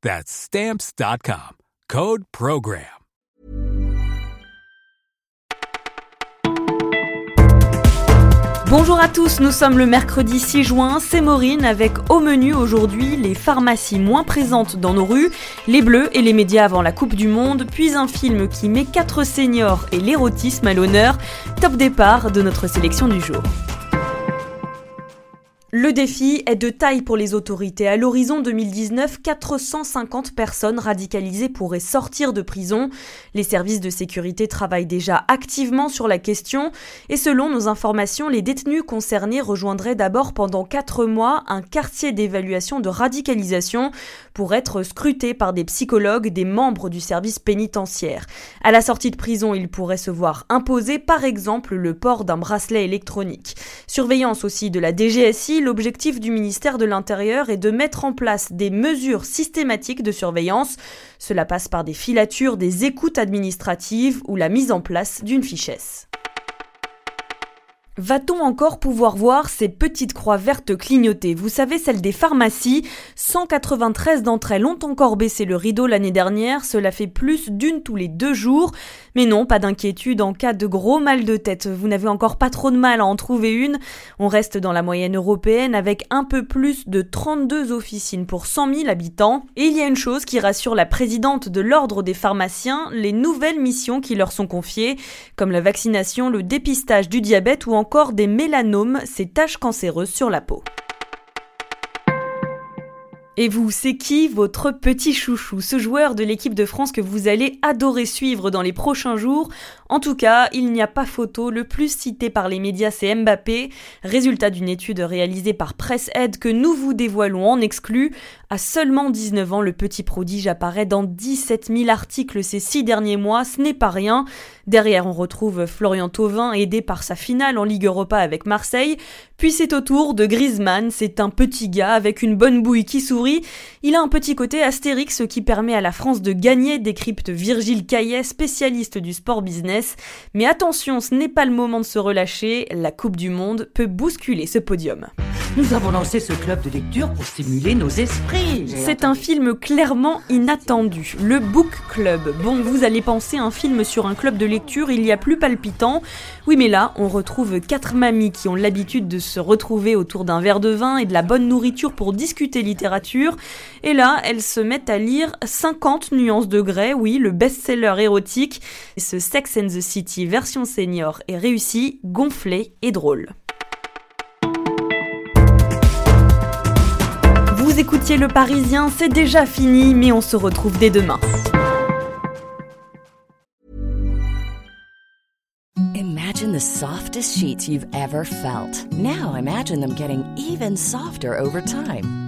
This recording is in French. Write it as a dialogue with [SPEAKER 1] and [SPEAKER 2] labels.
[SPEAKER 1] That's stamps.com. Code Program.
[SPEAKER 2] Bonjour à tous, nous sommes le mercredi 6 juin, c'est Maureen avec au menu aujourd'hui les pharmacies moins présentes dans nos rues, les bleus et les médias avant la Coupe du Monde, puis un film qui met quatre seniors et l'érotisme à l'honneur, top départ de notre sélection du jour. Le défi est de taille pour les autorités. À l'horizon 2019, 450 personnes radicalisées pourraient sortir de prison. Les services de sécurité travaillent déjà activement sur la question et selon nos informations, les détenus concernés rejoindraient d'abord pendant 4 mois un quartier d'évaluation de radicalisation pour être scrutés par des psychologues, des membres du service pénitentiaire. À la sortie de prison, ils pourraient se voir imposer par exemple le port d'un bracelet électronique. Surveillance aussi de la DGSI l'objectif du ministère de l'Intérieur est de mettre en place des mesures systématiques de surveillance. Cela passe par des filatures, des écoutes administratives ou la mise en place d'une fichesse. Va-t-on encore pouvoir voir ces petites croix vertes clignotées? Vous savez, celles des pharmacies. 193 d'entre elles ont encore baissé le rideau l'année dernière. Cela fait plus d'une tous les deux jours. Mais non, pas d'inquiétude en cas de gros mal de tête. Vous n'avez encore pas trop de mal à en trouver une. On reste dans la moyenne européenne avec un peu plus de 32 officines pour 100 000 habitants. Et il y a une chose qui rassure la présidente de l'ordre des pharmaciens, les nouvelles missions qui leur sont confiées, comme la vaccination, le dépistage du diabète ou encore encore des mélanomes, ces taches cancéreuses sur la peau. Et vous, c'est qui votre petit chouchou, ce joueur de l'équipe de France que vous allez adorer suivre dans les prochains jours? En tout cas, il n'y a pas photo, le plus cité par les médias c'est Mbappé, résultat d'une étude réalisée par Press Ed que nous vous dévoilons en exclu. À seulement 19 ans, le petit prodige apparaît dans 17 000 articles ces six derniers mois, ce n'est pas rien. Derrière, on retrouve Florian Thauvin aidé par sa finale en Ligue Europa avec Marseille. Puis c'est au tour de Griezmann, c'est un petit gars avec une bonne bouille qui sourit. Il a un petit côté Astérix qui permet à la France de gagner, décrypte Virgile Caillet, spécialiste du sport business. Mais attention, ce n'est pas le moment de se relâcher, la Coupe du Monde peut bousculer ce podium.
[SPEAKER 3] Nous avons lancé ce club de lecture pour stimuler nos esprits.
[SPEAKER 2] C'est un film clairement inattendu, le Book Club. Bon, vous allez penser un film sur un club de lecture, il y a plus palpitant. Oui, mais là, on retrouve quatre mamies qui ont l'habitude de se retrouver autour d'un verre de vin et de la bonne nourriture pour discuter littérature. Et là, elles se mettent à lire 50 nuances de grès, oui, le best-seller érotique. Ce Sex and the City version senior est réussi, gonflé et drôle. Écoutiez Le Parisien, c'est déjà fini, mais on se retrouve dès demain.
[SPEAKER 4] Imagine the softest sheets you've ever felt. Now imagine them getting even softer over time.